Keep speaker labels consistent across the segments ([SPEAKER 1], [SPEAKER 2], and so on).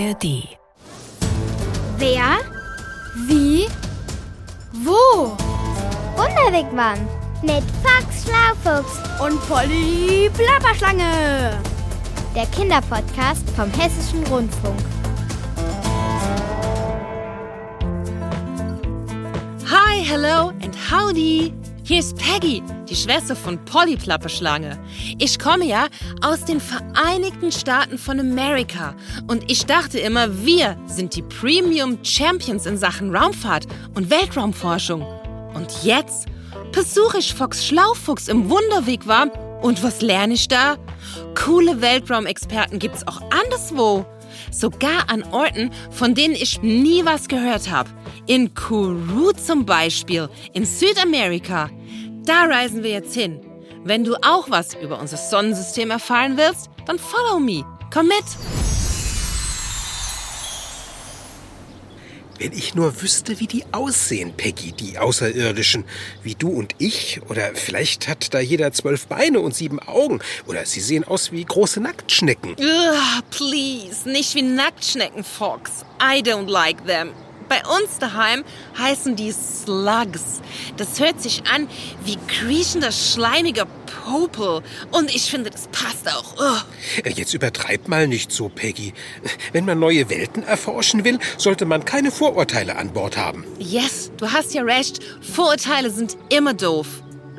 [SPEAKER 1] ARD.
[SPEAKER 2] Wer? Wie? Wo?
[SPEAKER 3] Wunderwegmann mit Fox Schlaufuchs
[SPEAKER 2] Und Polly Plapperschlange.
[SPEAKER 3] der Kinderpodcast vom Hessischen Rundfunk.
[SPEAKER 4] Hi, hello and howdy. Hier ist Peggy, die Schwester von Polly Plapperschlange. Ich komme ja aus den Vereinigten Staaten von Amerika und ich dachte immer, wir sind die Premium Champions in Sachen Raumfahrt und Weltraumforschung. Und jetzt besuche ich Fox Schlaufuchs im Wunderweg war und was lerne ich da? Coole Weltraumexperten gibt's auch anderswo. Sogar an Orten, von denen ich nie was gehört habe. In Kourou zum Beispiel, in Südamerika. Da reisen wir jetzt hin. Wenn du auch was über unser Sonnensystem erfahren willst, dann follow me. Komm mit.
[SPEAKER 5] Wenn ich nur wüsste, wie die aussehen, Peggy, die Außerirdischen. Wie du und ich. Oder vielleicht hat da jeder zwölf Beine und sieben Augen. Oder sie sehen aus wie große Nacktschnecken.
[SPEAKER 4] Ugh, please, nicht wie Nacktschnecken, Fox. I don't like them. Bei uns daheim heißen die Slugs. Das hört sich an wie kriechender, schleimiger Popel. Und ich finde, das passt auch. Ugh.
[SPEAKER 5] Äh, Jetzt übertreib mal nicht so, Peggy. Wenn man neue Welten erforschen will, sollte man keine Vorurteile an Bord haben.
[SPEAKER 4] Yes, du hast ja recht. Vorurteile sind immer doof.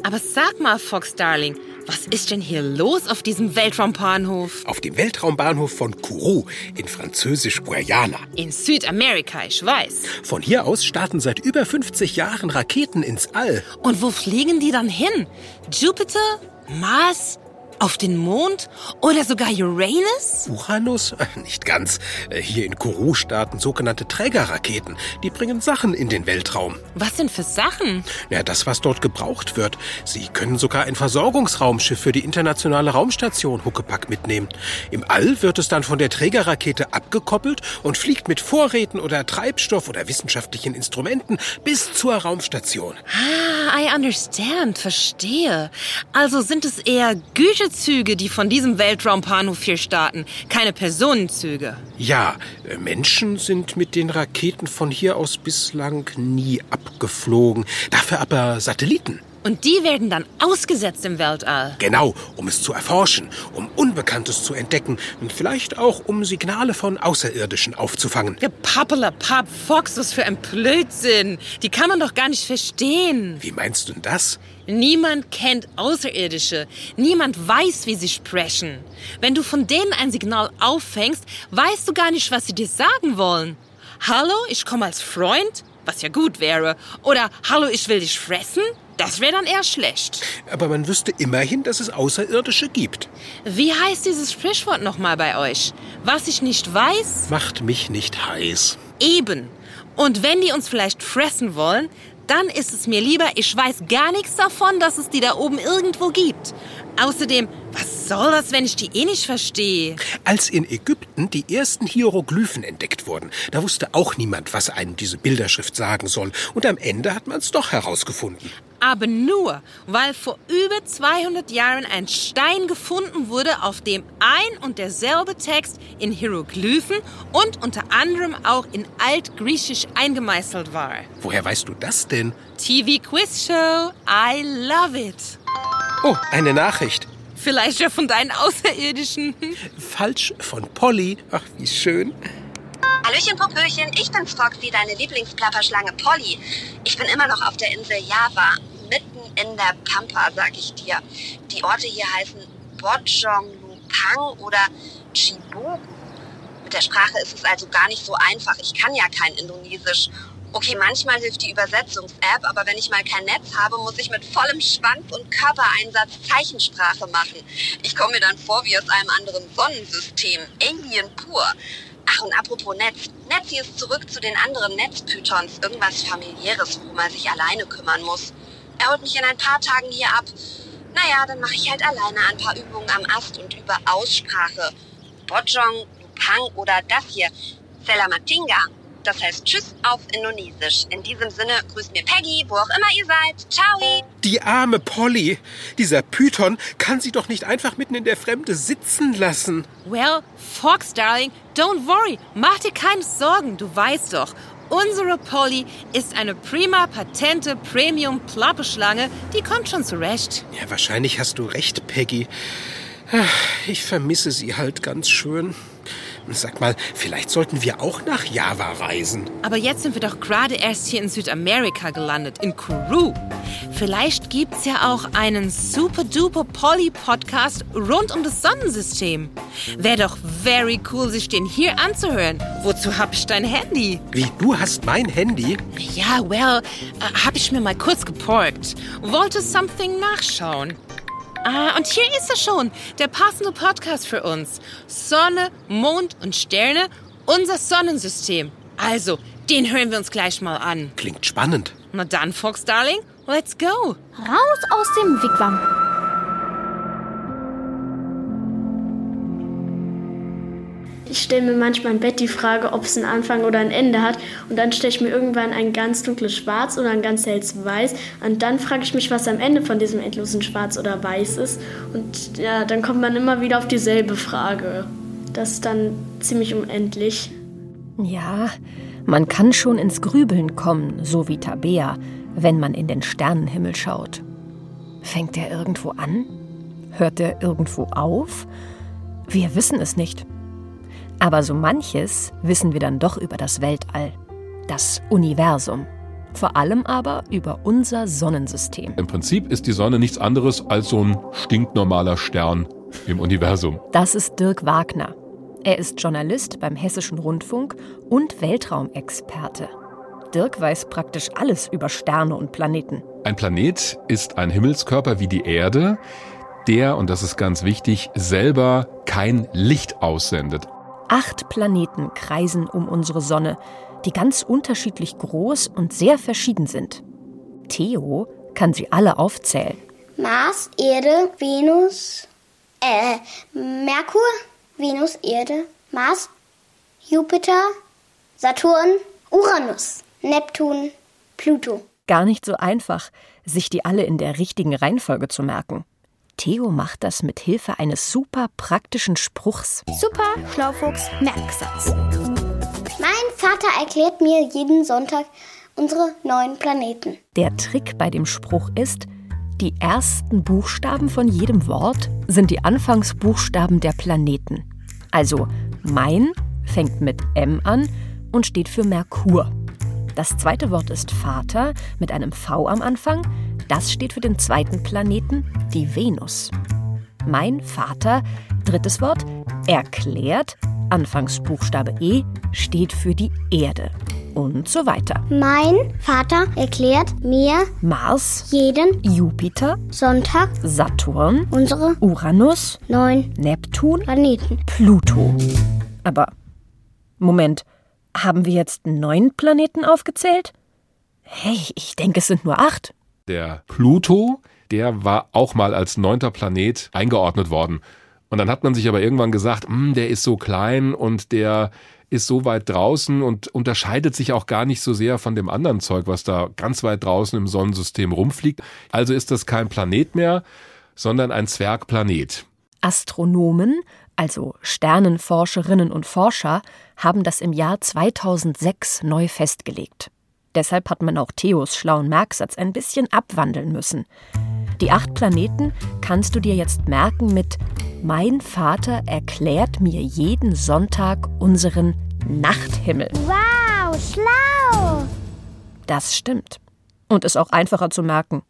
[SPEAKER 4] Aber sag mal, Fox Darling, was ist denn hier los auf diesem Weltraumbahnhof?
[SPEAKER 5] Auf dem Weltraumbahnhof von Kourou in französisch Guayana.
[SPEAKER 4] In Südamerika, ich weiß.
[SPEAKER 5] Von hier aus starten seit über 50 Jahren Raketen ins All.
[SPEAKER 4] Und wo fliegen die dann hin? Jupiter? Mars? Auf den Mond? Oder sogar Uranus?
[SPEAKER 5] Uranus? Äh, Nicht ganz. Äh, Hier in Kourou starten sogenannte Trägerraketen. Die bringen Sachen in den Weltraum.
[SPEAKER 4] Was denn für Sachen?
[SPEAKER 5] Ja, das, was dort gebraucht wird. Sie können sogar ein Versorgungsraumschiff für die internationale Raumstation Huckepack mitnehmen. Im All wird es dann von der Trägerrakete abgekoppelt und fliegt mit Vorräten oder Treibstoff oder wissenschaftlichen Instrumenten bis zur Raumstation.
[SPEAKER 4] Ah, I understand, verstehe. Also sind es eher Güterzüge, die von diesem Weltraumbahnhof hier starten, keine Personenzüge.
[SPEAKER 5] Ja, äh, Menschen sind mit den Raketen von hier aus bislang nie abgeflogen. Dafür aber Satelliten.
[SPEAKER 4] Und die werden dann ausgesetzt im Weltall.
[SPEAKER 5] Genau, um es zu erforschen, um Unbekanntes zu entdecken und vielleicht auch um Signale von Außerirdischen aufzufangen.
[SPEAKER 4] Gepappelapapp, Fox, was für ein Blödsinn. Die kann man doch gar nicht verstehen.
[SPEAKER 5] Wie meinst du denn das?
[SPEAKER 4] Niemand kennt Außerirdische. Niemand weiß, wie sie sprechen. Wenn du von denen ein Signal auffängst, weißt du gar nicht, was sie dir sagen wollen. Hallo, ich komme als Freund, was ja gut wäre. Oder Hallo, ich will dich fressen. Das wäre dann eher schlecht.
[SPEAKER 5] Aber man wüsste immerhin, dass es Außerirdische gibt.
[SPEAKER 4] Wie heißt dieses Sprichwort nochmal bei euch? Was ich nicht weiß,
[SPEAKER 5] Macht mich nicht heiß.
[SPEAKER 4] eben. Und wenn die uns vielleicht fressen wollen, dann ist es mir lieber, ich weiß gar nichts davon, dass es die da oben irgendwo gibt. Außerdem, was soll das, wenn ich die eh nicht verstehe?
[SPEAKER 5] Als in Ägypten die ersten Hieroglyphen entdeckt wurden, da wusste auch niemand, was einem diese Bilderschrift sagen soll. Und am Ende hat man es doch herausgefunden.
[SPEAKER 4] Aber nur, weil vor über 200 Jahren ein Stein gefunden wurde, auf dem ein und derselbe Text in Hieroglyphen und unter anderem auch in Altgriechisch eingemeißelt war.
[SPEAKER 5] Woher weißt du das denn?
[SPEAKER 4] TV Quiz Show, I love it.
[SPEAKER 5] Oh, eine Nachricht.
[SPEAKER 4] Vielleicht ja von deinen Außerirdischen.
[SPEAKER 5] Falsch von Polly. Ach, wie schön.
[SPEAKER 6] Hallöchen, Popöchen, ich bin's Foxy, deine Lieblingsplapperschlange Polly. Ich bin immer noch auf der Insel Java, mitten in der Pampa, sag ich dir. Die Orte hier heißen Bojong Lupang oder Chibogu. Mit der Sprache ist es also gar nicht so einfach. Ich kann ja kein Indonesisch. Okay, manchmal hilft die Übersetzungs-App, aber wenn ich mal kein Netz habe, muss ich mit vollem Schwanz und Körpereinsatz Zeichensprache machen. Ich komme mir dann vor wie aus einem anderen Sonnensystem. Alien pur. Ach, und apropos Netz. Netzi ist zurück zu den anderen Netzpythons. Irgendwas familiäres, worum er sich alleine kümmern muss. Er holt mich in ein paar Tagen hier ab. Naja, dann mache ich halt alleine ein paar Übungen am Ast und über Aussprache. Bojong, Lupang oder das hier, Selamatinga. Das heißt Tschüss auf Indonesisch. In diesem Sinne grüßt mir Peggy, wo auch immer ihr seid. Ciao!
[SPEAKER 5] Die arme Polly. Dieser Python kann sie doch nicht einfach mitten in der Fremde sitzen lassen.
[SPEAKER 4] Well, Fox, Darling, don't worry. Mach dir keine Sorgen. Du weißt doch, unsere Polly ist eine prima patente Premium Plappeschlange. Die kommt schon zurecht.
[SPEAKER 5] Ja, wahrscheinlich hast du recht, Peggy. Ich vermisse sie halt ganz schön. Sag mal, vielleicht sollten wir auch nach Java reisen.
[SPEAKER 4] Aber jetzt sind wir doch gerade erst hier in Südamerika gelandet, in Kuru. Vielleicht gibt's ja auch einen super-duper Polly-Podcast rund um das Sonnensystem. Wäre doch very cool, sich den hier anzuhören. Wozu hab ich dein Handy?
[SPEAKER 5] Wie, du hast mein Handy?
[SPEAKER 4] Ja, well, äh, hab ich mir mal kurz geporkt. Wollte something nachschauen. Ah, und hier ist er schon, der passende Podcast für uns. Sonne, Mond und Sterne, unser Sonnensystem. Also, den hören wir uns gleich mal an.
[SPEAKER 5] Klingt spannend.
[SPEAKER 4] Na dann, Fox Darling, let's go.
[SPEAKER 2] Raus aus dem Wigwam.
[SPEAKER 1] Ich stelle mir manchmal im Bett die Frage, ob es einen Anfang oder ein Ende hat. Und dann stelle ich mir irgendwann ein ganz dunkles Schwarz oder ein ganz helles Weiß. Und dann frage ich mich, was am Ende von diesem endlosen Schwarz oder Weiß ist. Und ja, dann kommt man immer wieder auf dieselbe Frage. Das ist dann ziemlich unendlich.
[SPEAKER 7] Ja, man kann schon ins Grübeln kommen, so wie Tabea, wenn man in den Sternenhimmel schaut. Fängt er irgendwo an? Hört er irgendwo auf? Wir wissen es nicht. Aber so manches wissen wir dann doch über das Weltall, das Universum. Vor allem aber über unser Sonnensystem.
[SPEAKER 8] Im Prinzip ist die Sonne nichts anderes als so ein stinknormaler Stern im Universum.
[SPEAKER 7] Das ist Dirk Wagner. Er ist Journalist beim Hessischen Rundfunk und Weltraumexperte. Dirk weiß praktisch alles über Sterne und Planeten.
[SPEAKER 8] Ein Planet ist ein Himmelskörper wie die Erde, der, und das ist ganz wichtig, selber kein Licht aussendet.
[SPEAKER 7] Acht Planeten kreisen um unsere Sonne, die ganz unterschiedlich groß und sehr verschieden sind. Theo kann sie alle aufzählen.
[SPEAKER 9] Mars, Erde, Venus, äh, Merkur, Venus, Erde, Mars, Jupiter, Saturn, Uranus, Neptun, Pluto.
[SPEAKER 7] Gar nicht so einfach, sich die alle in der richtigen Reihenfolge zu merken. Theo macht das mit Hilfe eines super praktischen Spruchs.
[SPEAKER 2] Super Schlaufuchs Merksatz.
[SPEAKER 9] Mein Vater erklärt mir jeden Sonntag unsere neuen Planeten.
[SPEAKER 7] Der Trick bei dem Spruch ist, die ersten Buchstaben von jedem Wort sind die Anfangsbuchstaben der Planeten. Also mein fängt mit M an und steht für Merkur. Das zweite Wort ist Vater mit einem V am Anfang. Das steht für den zweiten Planeten, die Venus. Mein Vater, drittes Wort, erklärt, Anfangsbuchstabe E, steht für die Erde. Und so weiter.
[SPEAKER 9] Mein Vater erklärt mir
[SPEAKER 7] Mars,
[SPEAKER 9] jeden
[SPEAKER 7] Jupiter,
[SPEAKER 9] Sonntag
[SPEAKER 7] Saturn,
[SPEAKER 9] unsere
[SPEAKER 7] Uranus,
[SPEAKER 9] neun
[SPEAKER 7] Neptun,
[SPEAKER 9] Planeten.
[SPEAKER 7] Pluto. Aber, Moment, haben wir jetzt neun Planeten aufgezählt? Hey, ich denke, es sind nur acht.
[SPEAKER 8] Der Pluto, der war auch mal als neunter Planet eingeordnet worden. Und dann hat man sich aber irgendwann gesagt, "Hm, der ist so klein und der ist so weit draußen und unterscheidet sich auch gar nicht so sehr von dem anderen Zeug, was da ganz weit draußen im Sonnensystem rumfliegt. Also ist das kein Planet mehr, sondern ein Zwergplanet.
[SPEAKER 7] Astronomen, also Sternenforscherinnen und Forscher, haben das im Jahr 2006 neu festgelegt. Deshalb hat man auch Theos schlauen Merksatz ein bisschen abwandeln müssen. Die acht Planeten kannst du dir jetzt merken mit Mein Vater erklärt mir jeden Sonntag unseren Nachthimmel.
[SPEAKER 3] Wow, schlau!
[SPEAKER 7] Das stimmt. Und ist auch einfacher zu merken.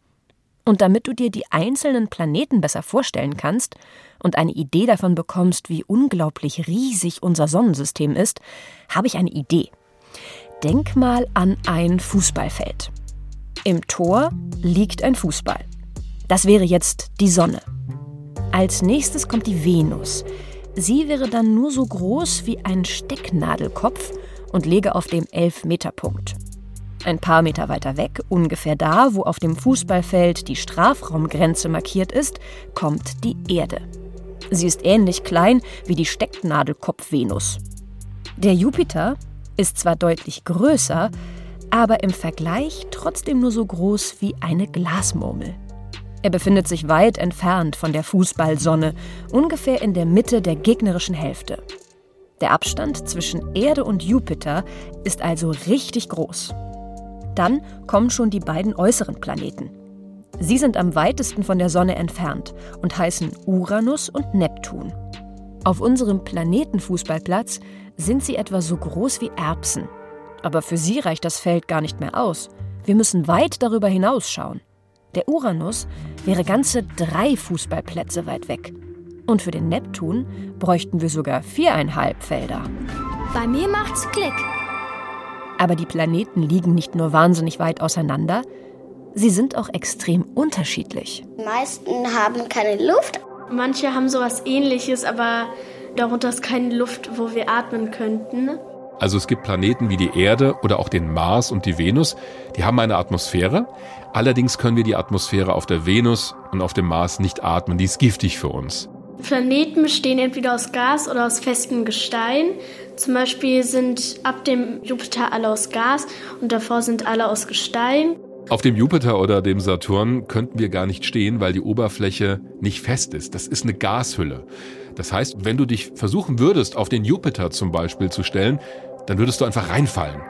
[SPEAKER 7] Und damit du dir die einzelnen Planeten besser vorstellen kannst und eine Idee davon bekommst, wie unglaublich riesig unser Sonnensystem ist, habe ich eine Idee. Denk mal an ein Fußballfeld. Im Tor liegt ein Fußball. Das wäre jetzt die Sonne. Als nächstes kommt die Venus. Sie wäre dann nur so groß wie ein Stecknadelkopf und läge auf dem Elfmeterpunkt. Ein paar Meter weiter weg, ungefähr da, wo auf dem Fußballfeld die Strafraumgrenze markiert ist, kommt die Erde. Sie ist ähnlich klein wie die Stecknadelkopf-Venus. Der Jupiter ist zwar deutlich größer, aber im Vergleich trotzdem nur so groß wie eine Glasmurmel. Er befindet sich weit entfernt von der Fußballsonne, ungefähr in der Mitte der gegnerischen Hälfte. Der Abstand zwischen Erde und Jupiter ist also richtig groß. Dann kommen schon die beiden äußeren Planeten. Sie sind am weitesten von der Sonne entfernt und heißen Uranus und Neptun. Auf unserem Planetenfußballplatz sind sie etwa so groß wie Erbsen. Aber für sie reicht das Feld gar nicht mehr aus. Wir müssen weit darüber hinausschauen. Der Uranus wäre ganze drei Fußballplätze weit weg. Und für den Neptun bräuchten wir sogar viereinhalb Felder.
[SPEAKER 2] Bei mir macht's Klick.
[SPEAKER 7] Aber die Planeten liegen nicht nur wahnsinnig weit auseinander, sie sind auch extrem unterschiedlich.
[SPEAKER 9] Die meisten haben keine Luft.
[SPEAKER 1] Manche haben sowas ähnliches, aber darunter ist keine Luft, wo wir atmen könnten.
[SPEAKER 8] Also es gibt Planeten wie die Erde oder auch den Mars und die Venus, die haben eine Atmosphäre. Allerdings können wir die Atmosphäre auf der Venus und auf dem Mars nicht atmen, die ist giftig für uns.
[SPEAKER 1] Planeten bestehen entweder aus Gas oder aus festem Gestein. Zum Beispiel sind ab dem Jupiter alle aus Gas und davor sind alle aus Gestein.
[SPEAKER 8] Auf dem Jupiter oder dem Saturn könnten wir gar nicht stehen, weil die Oberfläche nicht fest ist. Das ist eine Gashülle. Das heißt, wenn du dich versuchen würdest, auf den Jupiter zum Beispiel zu stellen, dann würdest du einfach reinfallen,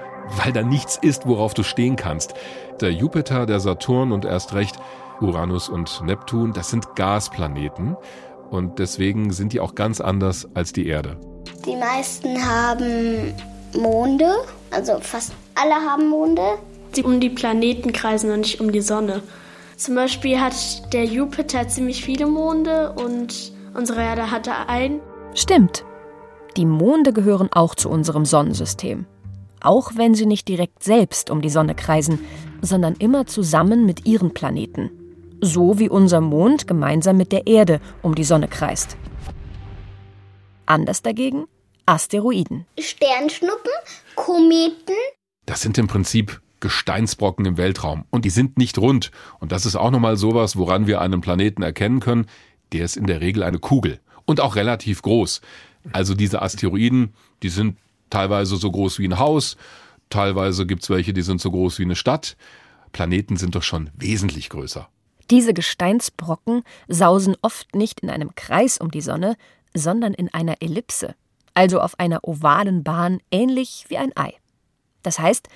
[SPEAKER 8] weil da nichts ist, worauf du stehen kannst. Der Jupiter, der Saturn und erst recht Uranus und Neptun, das sind Gasplaneten und deswegen sind die auch ganz anders als die Erde.
[SPEAKER 9] Die meisten haben Monde, also fast alle haben Monde.
[SPEAKER 1] Die um die Planeten kreisen und nicht um die Sonne. Zum Beispiel hat der Jupiter ziemlich viele Monde und unsere Erde hatte einen.
[SPEAKER 7] Stimmt. Die Monde gehören auch zu unserem Sonnensystem. Auch wenn sie nicht direkt selbst um die Sonne kreisen, sondern immer zusammen mit ihren Planeten. So wie unser Mond gemeinsam mit der Erde um die Sonne kreist. Anders dagegen Asteroiden.
[SPEAKER 9] Sternschnuppen, Kometen.
[SPEAKER 8] Das sind im Prinzip Gesteinsbrocken im Weltraum und die sind nicht rund. Und das ist auch nochmal sowas, woran wir einen Planeten erkennen können. Der ist in der Regel eine Kugel und auch relativ groß. Also diese Asteroiden, die sind teilweise so groß wie ein Haus, teilweise gibt's welche, die sind so groß wie eine Stadt. Planeten sind doch schon wesentlich größer.
[SPEAKER 7] Diese Gesteinsbrocken sausen oft nicht in einem Kreis um die Sonne, sondern in einer Ellipse, also auf einer ovalen Bahn ähnlich wie ein Ei. Das heißt,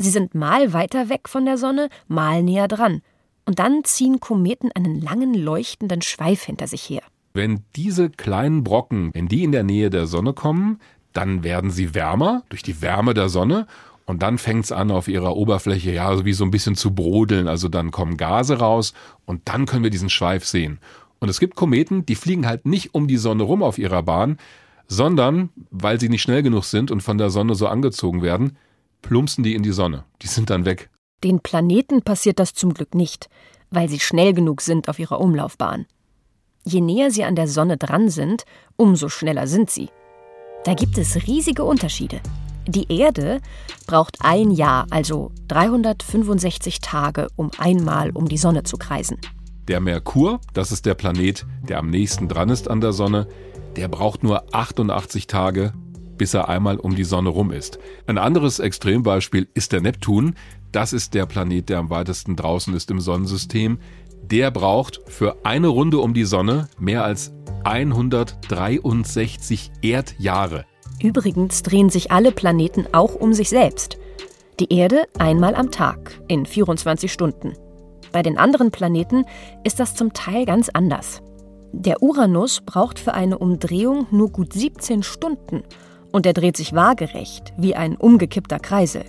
[SPEAKER 7] sie sind mal weiter weg von der Sonne, mal näher dran. Und dann ziehen Kometen einen langen leuchtenden Schweif hinter sich her.
[SPEAKER 8] Wenn diese kleinen Brocken, wenn die in der Nähe der Sonne kommen, dann werden sie wärmer durch die Wärme der Sonne und dann fängt es an, auf ihrer Oberfläche ja wie so ein bisschen zu brodeln. Also dann kommen Gase raus und dann können wir diesen Schweif sehen. Und es gibt Kometen, die fliegen halt nicht um die Sonne rum auf ihrer Bahn, sondern weil sie nicht schnell genug sind und von der Sonne so angezogen werden, plumpsen die in die Sonne. Die sind dann weg.
[SPEAKER 7] Den Planeten passiert das zum Glück nicht, weil sie schnell genug sind auf ihrer Umlaufbahn. Je näher sie an der Sonne dran sind, umso schneller sind sie. Da gibt es riesige Unterschiede. Die Erde braucht ein Jahr, also 365 Tage, um einmal um die Sonne zu kreisen.
[SPEAKER 8] Der Merkur, das ist der Planet, der am nächsten dran ist an der Sonne, der braucht nur 88 Tage, bis er einmal um die Sonne rum ist. Ein anderes Extrembeispiel ist der Neptun. Das ist der Planet, der am weitesten draußen ist im Sonnensystem. Der braucht für eine Runde um die Sonne mehr als 163 Erdjahre.
[SPEAKER 7] Übrigens drehen sich alle Planeten auch um sich selbst. Die Erde einmal am Tag in 24 Stunden. Bei den anderen Planeten ist das zum Teil ganz anders. Der Uranus braucht für eine Umdrehung nur gut 17 Stunden und er dreht sich waagerecht wie ein umgekippter Kreisel.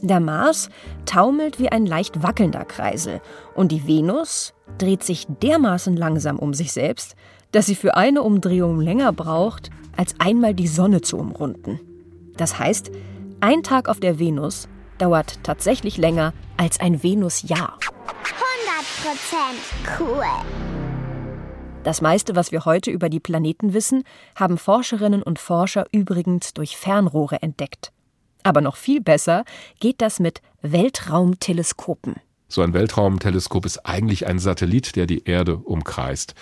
[SPEAKER 7] Der Mars taumelt wie ein leicht wackelnder Kreisel und die Venus dreht sich dermaßen langsam um sich selbst, dass sie für eine Umdrehung länger braucht, als einmal die Sonne zu umrunden. Das heißt, ein Tag auf der Venus dauert tatsächlich länger als ein Venusjahr.
[SPEAKER 9] 100% cool.
[SPEAKER 7] Das meiste, was wir heute über die Planeten wissen, haben Forscherinnen und Forscher übrigens durch Fernrohre entdeckt. Aber noch viel besser geht das mit Weltraumteleskopen.
[SPEAKER 8] So ein Weltraumteleskop ist eigentlich ein Satellit, der die Erde umkreist.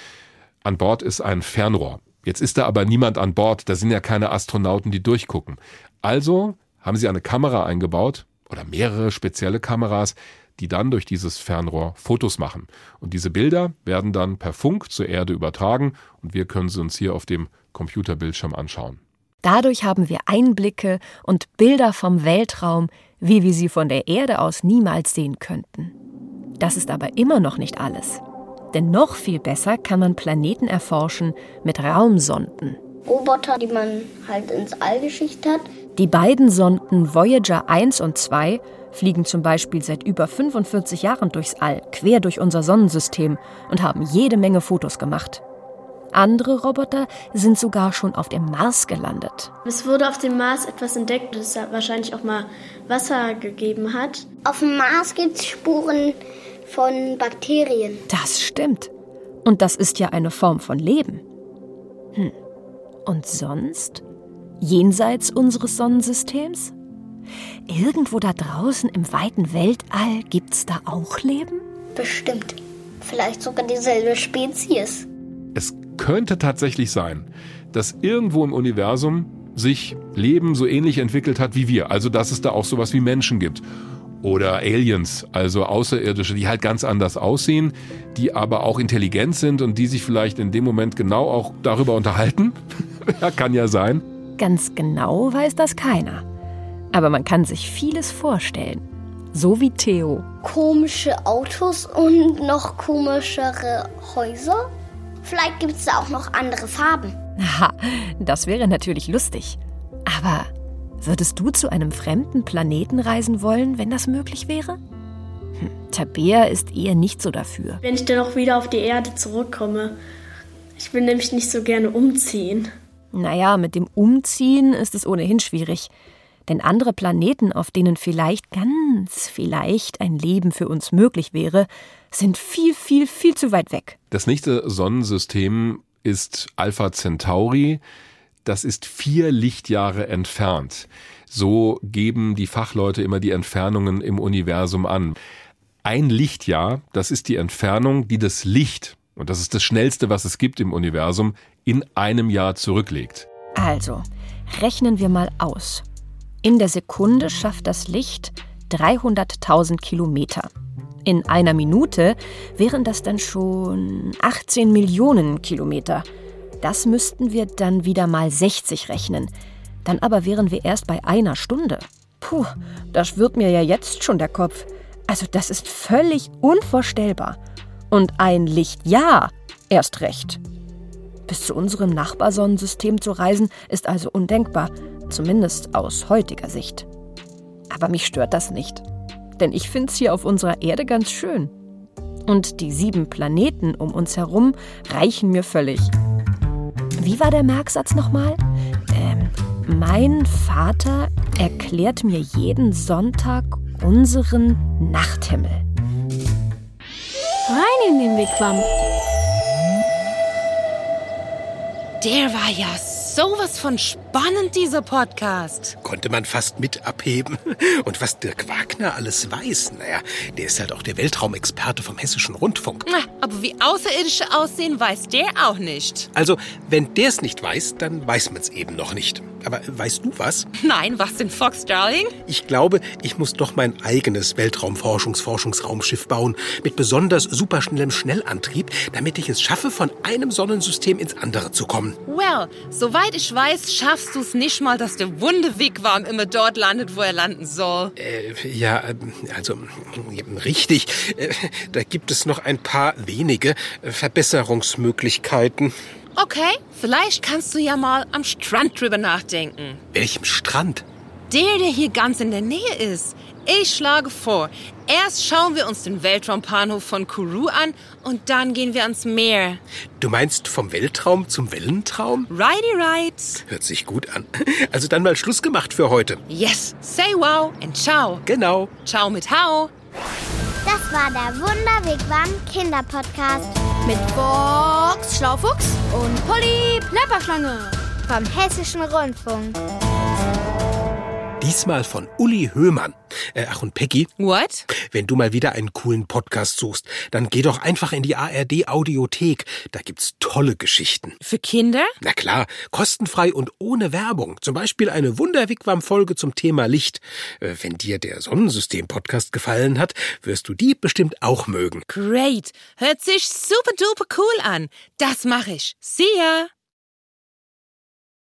[SPEAKER 8] An Bord ist ein Fernrohr. Jetzt ist da aber niemand an Bord, da sind ja keine Astronauten, die durchgucken. Also haben sie eine Kamera eingebaut oder mehrere spezielle Kameras, die dann durch dieses Fernrohr Fotos machen. Und diese Bilder werden dann per Funk zur Erde übertragen und wir können sie uns hier auf dem Computerbildschirm anschauen.
[SPEAKER 7] Dadurch haben wir Einblicke und Bilder vom Weltraum, wie wir sie von der Erde aus niemals sehen könnten. Das ist aber immer noch nicht alles. Denn noch viel besser kann man Planeten erforschen mit Raumsonden.
[SPEAKER 9] Roboter, die man halt ins All geschickt hat.
[SPEAKER 7] Die beiden Sonden Voyager 1 und 2 fliegen zum Beispiel seit über 45 Jahren durchs All, quer durch unser Sonnensystem und haben jede Menge Fotos gemacht. Andere Roboter sind sogar schon auf dem Mars gelandet.
[SPEAKER 1] Es wurde auf dem Mars etwas entdeckt, das wahrscheinlich auch mal Wasser gegeben hat.
[SPEAKER 9] Auf dem Mars gibt es Spuren von Bakterien.
[SPEAKER 7] Das stimmt. Und das ist ja eine Form von Leben. Hm. Und sonst? Jenseits unseres Sonnensystems? Irgendwo da draußen im weiten Weltall gibt's da auch Leben?
[SPEAKER 9] Bestimmt. Vielleicht sogar dieselbe Spezies.
[SPEAKER 8] Es könnte tatsächlich sein, dass irgendwo im Universum sich Leben so ähnlich entwickelt hat wie wir. Also dass es da auch sowas wie Menschen gibt. Oder Aliens, also Außerirdische, die halt ganz anders aussehen, die aber auch intelligent sind und die sich vielleicht in dem Moment genau auch darüber unterhalten. ja, kann ja sein.
[SPEAKER 7] Ganz genau weiß das keiner. Aber man kann sich vieles vorstellen. So wie Theo.
[SPEAKER 9] Komische Autos und noch komischere Häuser? Vielleicht gibt es da auch noch andere Farben.
[SPEAKER 7] Ha, das wäre natürlich lustig. Aber würdest du zu einem fremden Planeten reisen wollen, wenn das möglich wäre? Hm, Tabea ist eher nicht so dafür.
[SPEAKER 1] Wenn ich dann auch wieder auf die Erde zurückkomme. Ich will nämlich nicht so gerne umziehen.
[SPEAKER 7] Naja, mit dem Umziehen ist es ohnehin schwierig. Denn andere Planeten, auf denen vielleicht, ganz vielleicht ein Leben für uns möglich wäre, sind viel, viel, viel zu weit weg.
[SPEAKER 8] Das nächste Sonnensystem ist Alpha Centauri. Das ist vier Lichtjahre entfernt. So geben die Fachleute immer die Entfernungen im Universum an. Ein Lichtjahr, das ist die Entfernung, die das Licht, und das ist das Schnellste, was es gibt im Universum, in einem Jahr zurücklegt.
[SPEAKER 7] Also, rechnen wir mal aus. In der Sekunde schafft das Licht 300.000 Kilometer. In einer Minute wären das dann schon 18 Millionen Kilometer. Das müssten wir dann wieder mal 60 rechnen. Dann aber wären wir erst bei einer Stunde. Puh, das schwirrt mir ja jetzt schon der Kopf. Also das ist völlig unvorstellbar. Und ein Lichtjahr erst recht. Bis zu unserem Nachbarsonnensystem zu reisen, ist also undenkbar zumindest aus heutiger Sicht. Aber mich stört das nicht, denn ich finde es hier auf unserer Erde ganz schön. Und die sieben Planeten um uns herum reichen mir völlig. Wie war der Merksatz nochmal? Ähm, mein Vater erklärt mir jeden Sonntag unseren Nachthimmel.
[SPEAKER 2] Rein in den Wigwam.
[SPEAKER 4] Der war ja sowas von spannend, dieser Podcast.
[SPEAKER 5] Konnte man fast mit abheben. Und was Dirk Wagner alles weiß, naja, der ist halt auch der Weltraumexperte vom Hessischen Rundfunk.
[SPEAKER 4] Na, aber wie Außerirdische aussehen, weiß der auch nicht.
[SPEAKER 5] Also, wenn der es nicht weiß, dann weiß man es eben noch nicht. Aber weißt du was?
[SPEAKER 4] Nein, was denn, Fox Darling?
[SPEAKER 5] Ich glaube, ich muss doch mein eigenes Weltraumforschungs-Forschungsraumschiff bauen. Mit besonders superschnellem Schnellantrieb, damit ich es schaffe, von einem Sonnensystem ins andere zu kommen.
[SPEAKER 4] Well, soweit ich weiß, schaffst du es nicht mal, dass der Wundewigwam immer dort landet, wo er landen soll.
[SPEAKER 5] Äh, ja, also, richtig. Äh, da gibt es noch ein paar wenige Verbesserungsmöglichkeiten.
[SPEAKER 4] Okay, vielleicht kannst du ja mal am Strand drüber nachdenken.
[SPEAKER 5] Welchem Strand?
[SPEAKER 4] Der, der hier ganz in der Nähe ist. Ich schlage vor, erst schauen wir uns den Weltraumbahnhof von Kourou an und dann gehen wir ans Meer.
[SPEAKER 5] Du meinst vom Weltraum zum Wellentraum?
[SPEAKER 4] Righty right.
[SPEAKER 5] Hört sich gut an. Also dann mal Schluss gemacht für heute.
[SPEAKER 4] Yes, say wow and ciao.
[SPEAKER 5] Genau.
[SPEAKER 4] Ciao mit Hau.
[SPEAKER 3] Das war der Wunderwegwam Kinderpodcast
[SPEAKER 2] Mit Box Schlaufuchs und Polly Plapperschlange.
[SPEAKER 3] vom Hessischen Rundfunk.
[SPEAKER 5] Diesmal von Uli Höhmann. Äh, ach und Peggy,
[SPEAKER 4] What?
[SPEAKER 5] wenn du mal wieder einen coolen Podcast suchst, dann geh doch einfach in die ARD Audiothek. Da gibt's tolle Geschichten.
[SPEAKER 4] Für Kinder?
[SPEAKER 5] Na klar, kostenfrei und ohne Werbung. Zum Beispiel eine Wunderwigwam-Folge zum Thema Licht. Äh, wenn dir der Sonnensystem-Podcast gefallen hat, wirst du die bestimmt auch mögen.
[SPEAKER 4] Great. Hört sich super duper cool an. Das mache ich. See ya.